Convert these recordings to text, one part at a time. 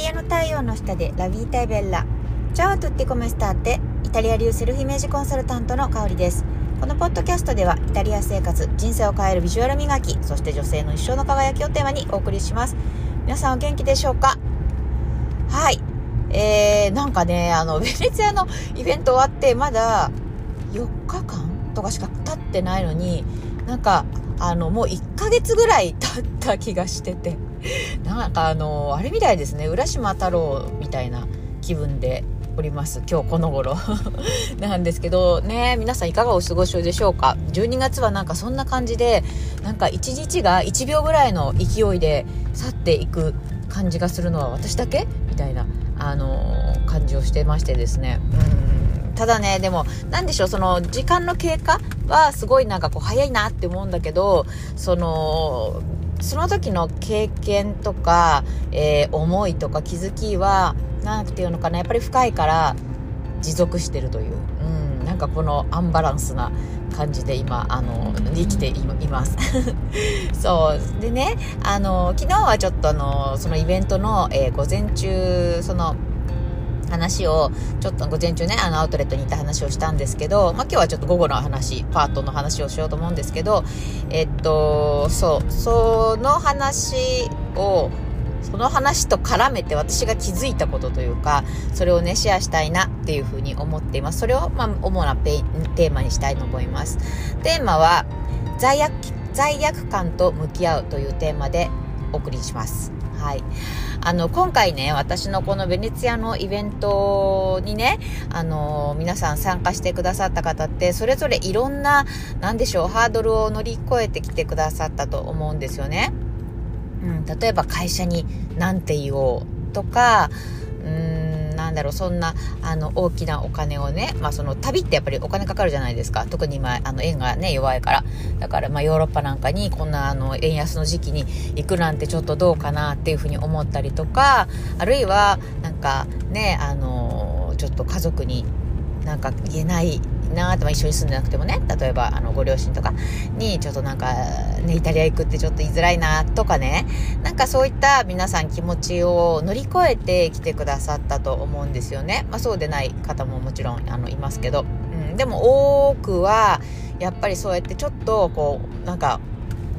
リアの太陽の下でラビータイベッラ。チャオトゥッティコメスターテイタリア流セルフイメージコンサルタントの香りです。このポッドキャストではイタリア生活人生を変えるビジュアル磨きそして女性の一生の輝きをテーマにお送りします。皆さんお元気でしょうか？はい。えー、なんかねあのベネツィアのイベント終わってまだ4日間とかしか経ってないのになんかあのもう1ヶ月ぐらい経った気がしてて。なんかあのあれみたいですね。浦島太郎みたいな気分でおります。今日この頃。なんですけどね皆さんいかがお過ごしでしょうか？12月はなんかそんな感じでなんか1日が1秒ぐらいの勢いで去っていく感じがするのは私だけ？みたいなあの感じをしてましてですね。うん。ただねでも何でしょうその時間の経過はすごいなんかこう早いなって思うんだけどそのその時の経験とか、えー、思いとか気づきは何ていうのかなやっぱり深いから持続してるという、うん、なんかこのアンバランスな感じで今あの生きています。そう。でねあの昨日はちょっとあのそのイベントの、えー、午前中その話を、ちょっと午前中ね、あの、アウトレットに行った話をしたんですけど、まあ、今日はちょっと午後の話、パートの話をしようと思うんですけど、えっと、そう、その話を、その話と絡めて私が気づいたことというか、それをね、シェアしたいなっていうふうに思っています。それを、まあ、主なテーマにしたいと思います。テーマは、罪悪、罪悪感と向き合うというテーマでお送りします。はい。あの、今回ね、私のこのベネツィアのイベントにね、あの、皆さん参加してくださった方って、それぞれいろんな、なんでしょう、ハードルを乗り越えてきてくださったと思うんですよね。うん、例えば会社に何て言おうとか、なんだろう、そんな、あの、大きなお金をね、まあその旅ってやっぱりお金かかるじゃないですか。特に今、あの、円がね、弱いから。だから、まあヨーロッパなんかにこんな、あの、円安の時期に行くなんてちょっとどうかなっていうふうに思ったりとか、あるいは、なんかね、あの、ちょっと家族になんか言えないなって、まあ、一緒に住んでなくてもね。例えばあのご両親とかにちょっとなんか、ね、イタリア行くってちょっと言いづらいなとかね。なんかそういった皆さん気持ちを乗り越えてきてくださったと思うんですよね、まあ、そうでない方ももちろんあのいますけど、うん、でも多くはやっぱりそうやってちょっとこうなんか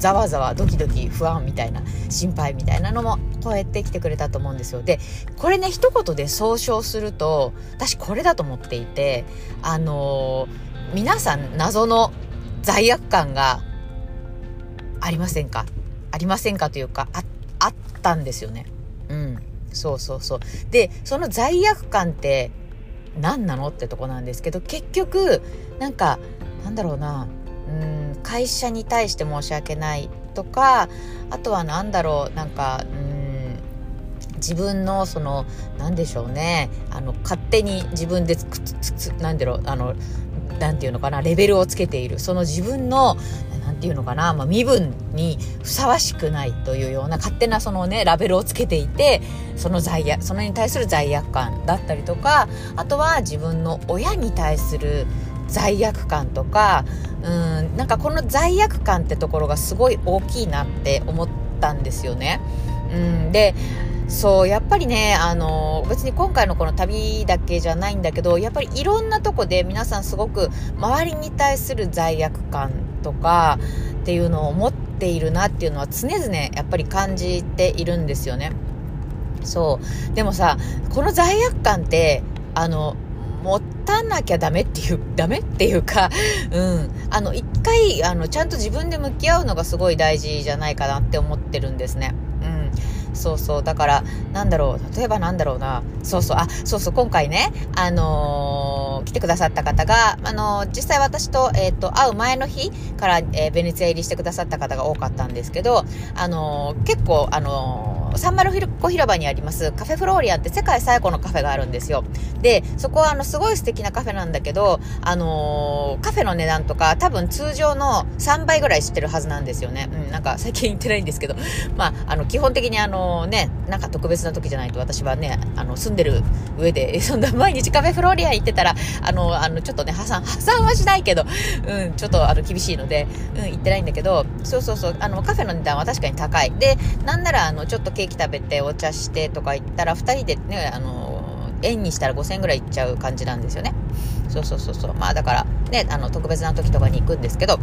ざわざわドキドキ不安みたいな心配みたいなのも超えてきてくれたと思うんですよ。でこれね一言で総称すると私これだと思っていてあのー、皆さん謎の罪悪感がありませんか？ありませんかというかああったんですよね。うん。そうそうそう。でその罪悪感って何なの？ってとこなんですけど結局なんかなんだろうな。うん。会社に対して申し訳ないとかあとは何だろうなんかうん自分のその何でしょうねあの勝手に自分で何だろうあの何て言うのかなレベルをつけているその自分の何て言うのかな、まあ、身分にふさわしくないというような勝手なそのねラベルをつけていてその罪悪それに対する罪悪感だったりとかあとは自分の親に対する罪悪感とかうんなんかこの罪悪感ってところがすごい大きいなって思ったんですよね。うんでそうやっぱりねあの別に今回のこの旅だけじゃないんだけどやっぱりいろんなとこで皆さんすごく周りに対する罪悪感とかっていうのを持っているなっていうのは常々やっぱり感じているんですよね。そうでもさこの罪悪感ってあの持たなきゃダメっていう、ダメっていうか、うん。あの、一回、あの、ちゃんと自分で向き合うのがすごい大事じゃないかなって思ってるんですね。うん。そうそう。だから、なんだろう。例えばなんだろうな。そうそう。あ、そうそう。今回ね、あのー、来てくださった方が、あのー、実際私と、えっ、ー、と、会う前の日から、えベネツィア入りしてくださった方が多かったんですけど、あの結構、あのサンマルコ広場にありますカフェフローリアンって世界最古のカフェがあるんですよ。で、そこはあのすごい素敵なカフェなんだけど、あのー、カフェの値段とか多分通常の3倍ぐらい知ってるはずなんですよね。うん、なんか最近行ってないんですけど、まあ、あの基本的にあのね、なんか特別な時じゃないと私はね、あの住んでる上で、そんな毎日カフェフローリアン行ってたら、あの、あのちょっとね、破産、破産はしないけど、うん、ちょっとあの厳しいので、うん、行ってないんだけど、そうそうそう、あのカフェの値段は確かに高い。で、なんならあのちょっとケーキ食べてお茶してとか言ったら2人でねあの円にしたら5000円ぐらいいっちゃう感じなんですよね。そうそうそうそう。まあだからねあの特別な時とかに行くんですけど。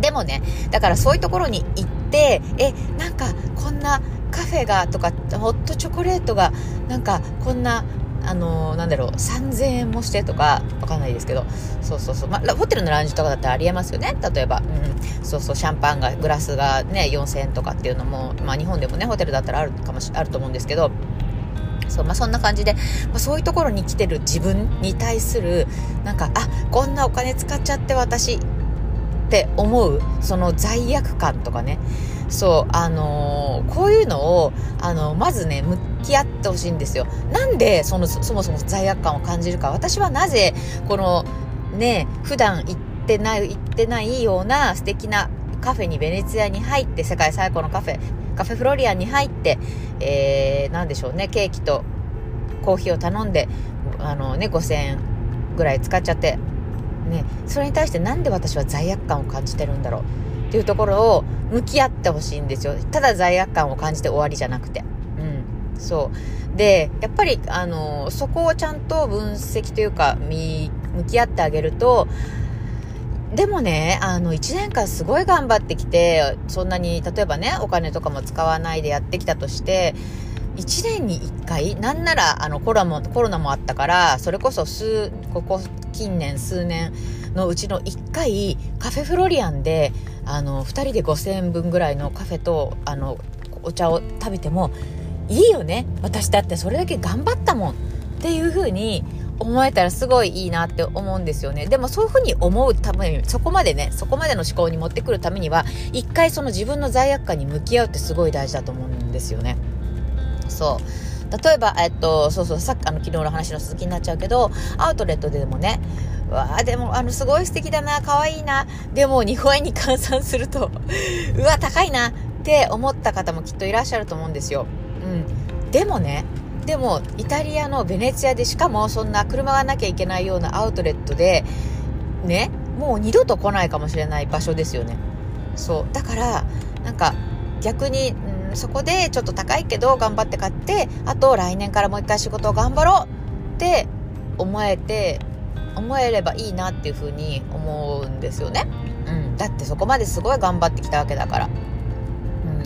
でもねだからそういうところに行ってえなんかこんなカフェがとかホットチョコレートがなんかこんなあのー、なんだろう、3000円もしてとか、わかんないですけど、そうそうそう、まあ、ホテルのラウンジとかだったらありえますよね。例えば、うん、そうそう、シャンパンが、グラスがね、4000円とかっていうのも、まあ、日本でもね、ホテルだったらあるかもし、あると思うんですけど、そう、まあ、そんな感じで、まあ、そういうところに来てる自分に対する、なんか、あ、こんなお金使っちゃって私、って思う、その罪悪感とかね、そう、あのー、こういうのを、あのー、まずね、向き合ってほしいんですよ。なんで、その、そもそも罪悪感を感じるか。私はなぜ、この、ね、普段行ってない、行ってないような素敵なカフェにベネツィアに入って、世界最古のカフェ、カフェフロリアンに入って、えー、なんでしょうね、ケーキとコーヒーを頼んで、あのね、5000円ぐらい使っちゃって、ね、それに対してなんで私は罪悪感を感じてるんだろう。っていうところを向き合ってほしいんですよ。ただ罪悪感を感じて終わりじゃなくて。うん。そう。で、やっぱり、あの、そこをちゃんと分析というか、向き合ってあげると、でもね、あの、1年間すごい頑張ってきて、そんなに、例えばね、お金とかも使わないでやってきたとして、1年に1回、なんなら、あの、コロナも、コロナもあったから、それこそ数、ここ近年、数年のうちの1回、カフェフロリアンで、あの2人で5000円分ぐらいのカフェとあのお茶を食べてもいいよね。私だってそれだけ頑張ったもん。っていう風に思えたらすごいいいなって思うんですよね。でもそういう風に思うためにそこまでねそこまでの思考に持ってくるためには一回その自分の罪悪感に向き合うってすごい大事だと思うんですよね。そう。例えば、えっと、そうそう、さっき、あの、昨日の話の続きになっちゃうけど、アウトレットでもね、わあでもあのすごい素敵だな可愛いな。でも日本円に換算すると うわ高いなって思った方もきっといらっしゃると思うんですよ、うん、でもねでもイタリアのベネツィアでしかもそんな車がなきゃいけないようなアウトレットでねもう二度と来ないかもしれない場所ですよね。そう。だからなんか逆に、うん、そこでちょっと高いけど頑張って買ってあと来年からもう一回仕事を頑張ろうって思えて思えればいいなっていうふうに思うんですよね。うん、だってそこまですごい頑張ってきたわけだから。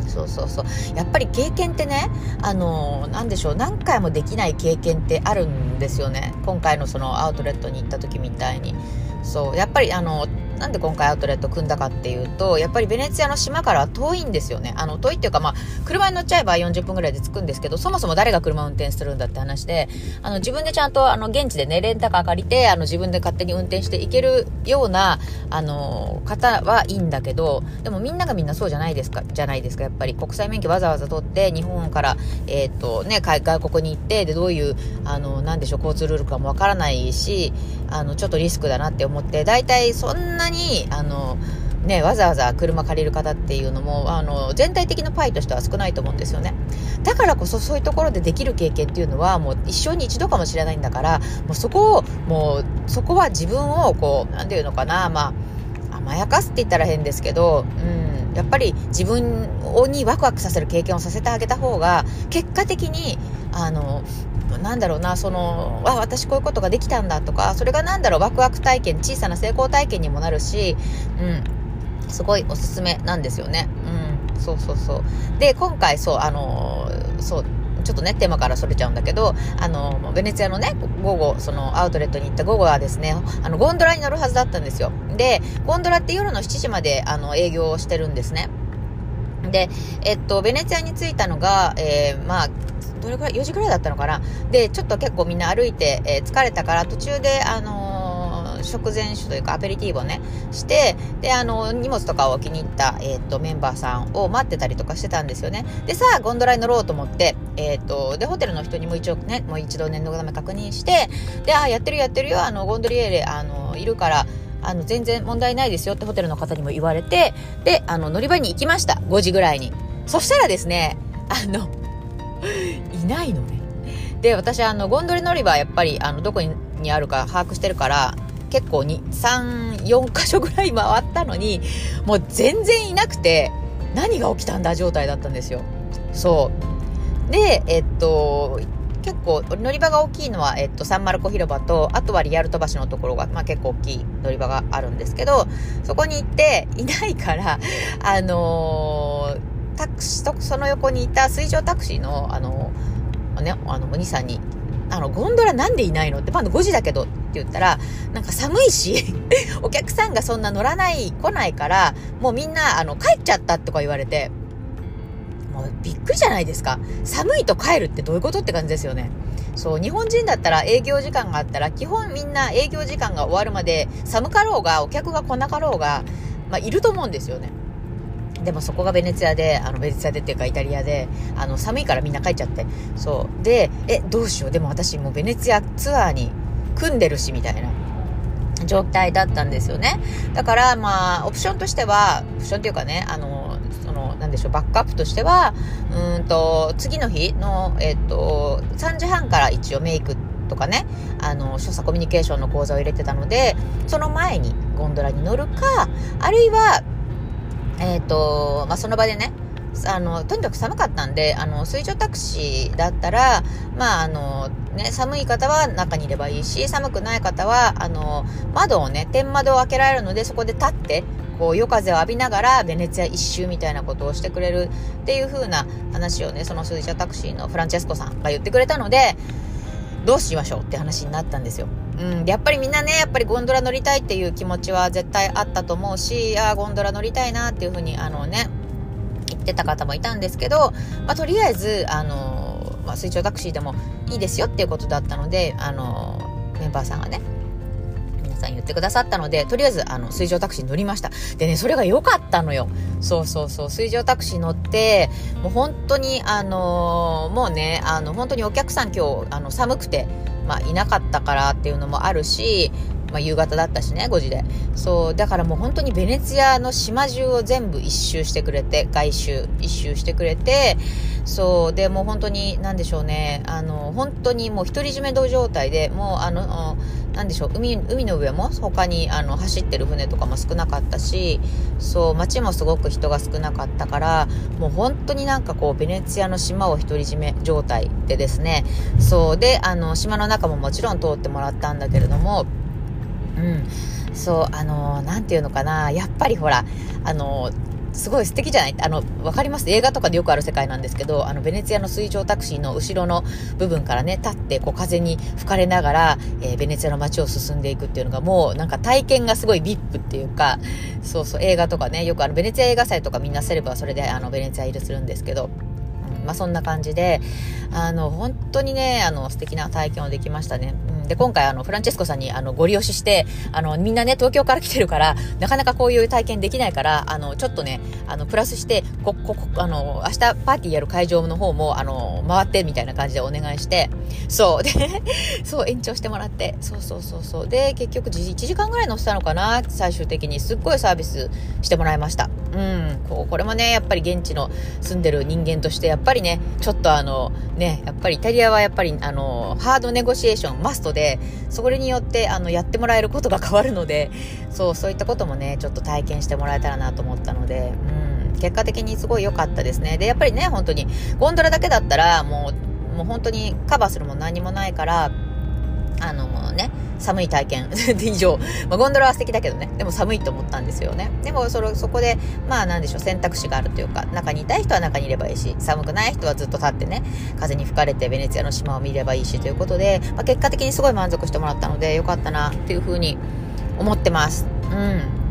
うん、そうそうそう。やっぱり経験ってね、あの、何でしょう、何回もできない経験ってあるんですよね。今回のそのアウトレットに行った時みたいに。そう、やっぱりあの、なんで今回アウトレット組んだかっていうと、やっぱりベネツィアの島から遠いんですよね。あの、遠いっていうか、まあ、車に乗っちゃえば40分ぐらいで着くんですけど、そもそも誰が車を運転するんだって話で、あの、自分でちゃんと、あの、現地でね、レンタカー借りて、あの、自分で勝手に運転していけるような、あの、方はいいんだけど、でもみんながみんなそうじゃないですか、じゃないですか、やっぱり。国際免許わざわざ取って、日本から、えっ、と、ね、外国に行って、で、どういう、あの、なんでしょう、交通ルールかもわからないし、あの、ちょっとリスクだなって思って、大体そんなに、あの、ね、わざわざ車借りる方っていうのも、あの、全体的なパイとしては少ないと思うんですよね。だからこそそういうところでできる経験っていうのは、もう一生に一度かもしれないんだから、もうそこを、もう、そこは自分を、こう、なんていうのかな、まあ、甘やかすって言ったら変ですけど、うん、やっぱり自分にワクワクさせる経験をさせてあげた方が、結果的に、あの、なんだろうな、その、あ、私こういうことができたんだとか、それがなんだろう、ワクワク体験、小さな成功体験にもなるし、うん、すごいおすすめなんですよね。うん、そうそうそう。で、今回、そう、あの、そう、ちょっとね、テーマからそれちゃうんだけど、あの、ベネツィアのね、午後、そのアウトレットに行った午後はですね、あの、ゴンドラに乗るはずだったんですよ。で、ゴンドラって夜の7時まで、あの、営業してるんですね。で、えっと、ベネツィアに着いたのが、えー、まあ、どれくらい ?4 時くらいだったのかなで、ちょっと結構みんな歩いて、えー、疲れたから途中で、あのー、食前酒というかアペリティーブをね、して、で、あのー、荷物とかを気に入った、えっ、と、メンバーさんを待ってたりとかしてたんですよね。で、さあ、ゴンドラに乗ろうと思って、えっ、と、で、ホテルの人にも一応ね、もう一度念のため確認して、で、あ、やってるやってるよ、あの、ゴンドリエーレ、あの、いるから、あの、全然問題ないですよってホテルの方にも言われて、で、あの、乗り場に行きました。5時ぐらいに。そしたらですね、あの、いないのね。で、私、あの、ゴンドリ乗り場やっぱり、あの、どこにあるか把握してるから、結構、3、4箇所ぐらい回ったのに、もう全然いなくて、何が起きたんだ状態だったんですよ。そう。で、えっと、結構乗り場が大きいのは、えっと、サンマルコ広場と、あとはリアルト橋のところが、まあ結構大きい乗り場があるんですけど、そこに行っていないから、あのー、タクシーと、その横にいた水上タクシーの、あのー、ね、あの、お兄さんに、あの、ゴンドラなんでいないの？って、まだ5時だけどって言ったら、なんか寒いし お客さんがそんな乗らない、来ないから、もうみんな、あの、帰っちゃったとか言われて、もうびっくりじゃないですか。寒いと帰るってどういうことって感じですよね。そう、日本人だったら営業時間があったら、基本みんな営業時間が終わるまで寒かろうが、お客が来なかろうが、まあ、いると思うんですよね。でもそこがベネツィアで、あの、ベネツィアでっていうかイタリアで、あの、寒いからみんな帰っちゃって。そう。で、え、どうしよう。でも私もうベネツィアツアーに組んでるし、みたいな。状態だったんですよね。だから、まあ、オプションとしては、オプションっていうかね、あの、なんでしょう、バックアップとしては、うんと、次の日の、えっと、3時半から一応メイクとかね、あの、所作コミュニケーションの講座を入れてたので、その前にゴンドラに乗るか、あるいは、えっ、と、まあ、その場でね、あの、とにかく寒かったんで、あの、水上タクシーだったら、まあ、あの、ね、寒い方は中にいればいいし、寒くない方は、あの、窓をね、天窓を開けられるので、そこで立って、こう夜風を浴びながらベネツィア一周みたいなことをしてくれるっていう風な話をね、そのスイジャタクシーのフランチェスコさんが言ってくれたので、どうしましょうって話になったんですよ。うん。やっぱりみんなね、やっぱりゴンドラ乗りたいっていう気持ちは絶対あったと思うし、ああ、ゴンドラ乗りたいなっていう風に、あのね、言ってた方もいたんですけど、まあ、とりあえず、あの、まあ、水上タクシーでもいいですよっていうことだったので、あの、メンバーさんがね、さん言ってくださったので、とりあえず、あの、水上タクシー乗りました。でね、それが良かったのよ。そうそうそう、水上タクシー乗って、もう本当に、あのー、もうね、あの、本当にお客さん今日、あの、寒くて、まあ、いなかったからっていうのもあるし、まあ、夕方だったしね、5時で。そう、だからもう本当にベネツィアの島中を全部一周してくれて、外周一周してくれて、そう、で、もう本当に、なんでしょうね、あの、本当にもう独り占め度状態で、もうあの、なんでしょう、海、海の上も他にあの走ってる船とかも少なかったし、そう、街もすごく人が少なかったから、もう本当になんかこう、ベネツィアの島を独り占め状態でですね、そうで、あの、島の中ももちろん通ってもらったんだけれども、うん。そう、あの、なんていうのかな、やっぱりほら、あの、すごい素敵じゃない？あの、わかります？映画とかでよくある世界なんですけど、あの、ベネツィアの水上タクシーの後ろの部分からね、立って、こう、風に吹かれながら、えー、ベネツィアの街を進んでいくっていうのがもう、なんか体験がすごい VIP っていうか、そうそう、映画とかね、よくあの、ベネツィア映画祭とかみんなセレブはそれで、あの、ベネツィア入りするんですけど、まあ、そんな感じで、あの、本当にね、あの、素敵な体験をできましたね。うん、で、今回、あの、フランチェスコさんに、あの、ご利用しして、あの、みんなね、東京から来てるから、なかなかこういう体験できないから、あの、ちょっとね、あの、プラスして、こ、こ、こ、あの、明日パーティーやる会場の方も、あの、回ってみたいな感じでお願いして、そう、で、そう、延長してもらって、そうそうそうそう。で、結局、1時間ぐらい乗せたのかな、最終的に。すっごいサービスしてもらいました。うん、こう、これもね、やっぱり現地の住んでる人間として、やっぱりりね、ちょっとあの、ね、やっぱりイタリアはやっぱりあの、ハードネゴシエーションマストで、それによってあの、やってもらえることが変わるので、そう、そういったこともね、ちょっと体験してもらえたらなと思ったので、うん、結果的にすごい良かったですね。で、やっぱりね、本当に、ゴンドラだけだったら、もう、もう本当にカバーするも何もないから、あのね、寒い体験で 以上、まあ、ゴンドラは素敵だけどね、でも寒いと思ったんですよね。でもそれ、そこで、まあなんでしょう、選択肢があるというか、中にいたい人は中にいればいいし、寒くない人はずっと立ってね、風に吹かれてベネツィアの島を見ればいいしということで、まあ、結果的にすごい満足してもらったので、よかったなっていうふうに思ってます。うん。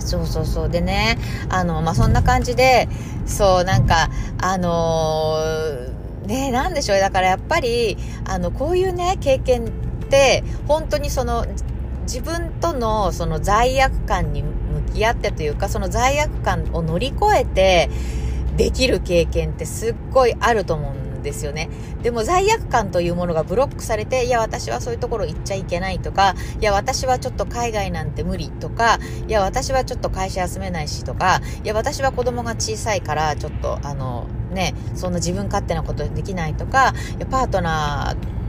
そうそうそう。でね、あの、まあ、そんな感じで、そう、なんか、あのー、ね、なんでしょう。だからやっぱり、あの、こういうね、経験って本当にその自分とのその罪悪感に向き合ってというかその罪悪感を乗り越えてできる経験ってすっごいあると思うんですよね。でも罪悪感というものがブロックされて、いや私はそういうところ行っちゃいけないとか、いや私はちょっと海外なんて無理とか、いや私はちょっと会社休めないしとか、いや私は子供が小さいからちょっとあのね、そんな自分勝手なことできないとか、パートナー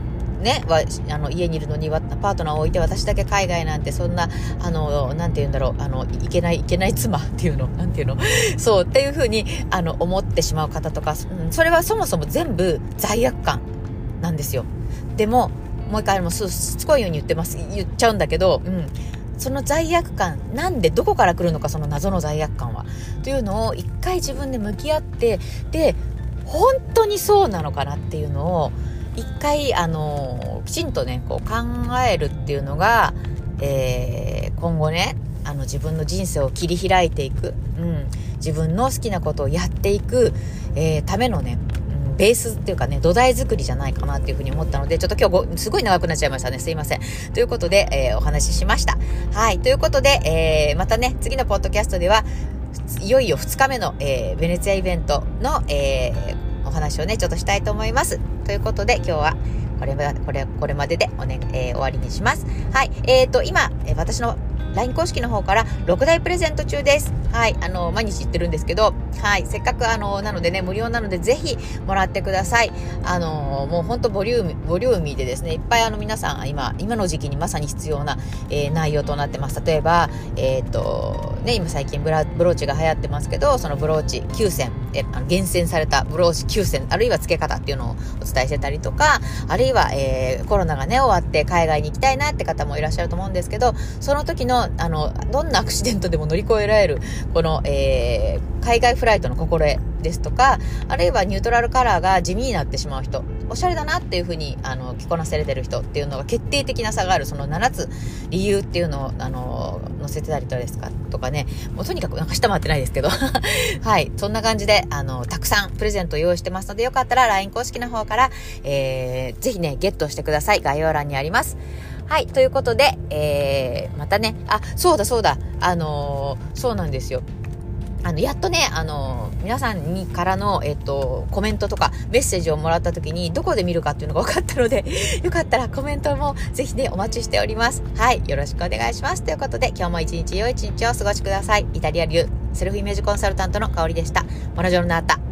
ね、は、あの、家にいるのに、パートナーを置いて私だけ海外なんて、そんな、あの、なんて言うんだろう、あの、いけない、いけない妻 っていうの、なんていうの、そう、っていうふうに、あの、思ってしまう方とか、うん、それはそもそも全部罪悪感なんですよ。でも、もう一回もすしつこいように言ってます、言っちゃうんだけど、うん。その罪悪感、なんでどこから来るのか、その謎の罪悪感は。というのを一回自分で向き合って、で、本当にそうなのかなっていうのを、一回、あの、きちんとね、こう考えるっていうのが、えー、今後ね、あの自分の人生を切り開いていく、うん、自分の好きなことをやっていく、えー、ためのね、ベースっていうかね、土台作りじゃないかなっていうふうに思ったので、ちょっと今日すごい長くなっちゃいましたね。すいません。ということで、えー、お話ししました。はい。ということで、えー、またね、次のポッドキャストでは、いよいよ2日目の、えー、ベネツィアイベントの、えー、話をね、ちょっとしたいと思います。ということで、今日は、これ、これ、これまででおね、えー、終わりにします。はい。え、ー、と、今、え私の LINE 公式の方から6台プレゼント中です。はい。あの、毎日言ってるんですけど、はい。せっかくあの、なのでね、無料なのでぜひもらってください。あの、もうほんとボリューム、ボリューミーでですね、いっぱいあの皆さん、今、今の時期にまさに必要な、えー、内容となってます。例えば、えっ、ー、と、ね、今最近ブラブローチが流行ってますけど、そのブローチ9選、えあの厳選されたブローチ9選、あるいは付け方っていうのをお伝えしてたりとか、あるいは、えー、コロナがね、終わって海外に行きたいなって方もいらっしゃると思うんですけど、その時の、あの、どんなアクシデントでも乗り越えられる、この、えー、海外フライトの心得ですとか、あるいはニュートラルカラーが地味になってしまう人、おしゃれだなっていうふうに、あの、着こなせれてる人っていうのが決定的な差がある、その7つ理由っていうのを、あの、載せてたりとですか、とかね、もうとにかくなんか下回ってないですけど、はい、そんな感じで、あの、たくさんプレゼント用意してますので、よかったら LINE 公式の方から、えー、ぜひね、ゲットしてください。概要欄にあります。はい、ということで、えー、またね、あ、そうだそうだ、あのー、そうなんですよ。あの、やっとね、あの、皆さんにからの、えっと、コメントとかメッセージをもらった時に、どこで見るかっていうのが分かったので、よかったらコメントもぜひね、お待ちしております。はい、よろしくお願いします。ということで、今日も一日良い一日をお過ごしください。イタリア流セルフイメージコンサルタントの香りでした。モノジョルナータ。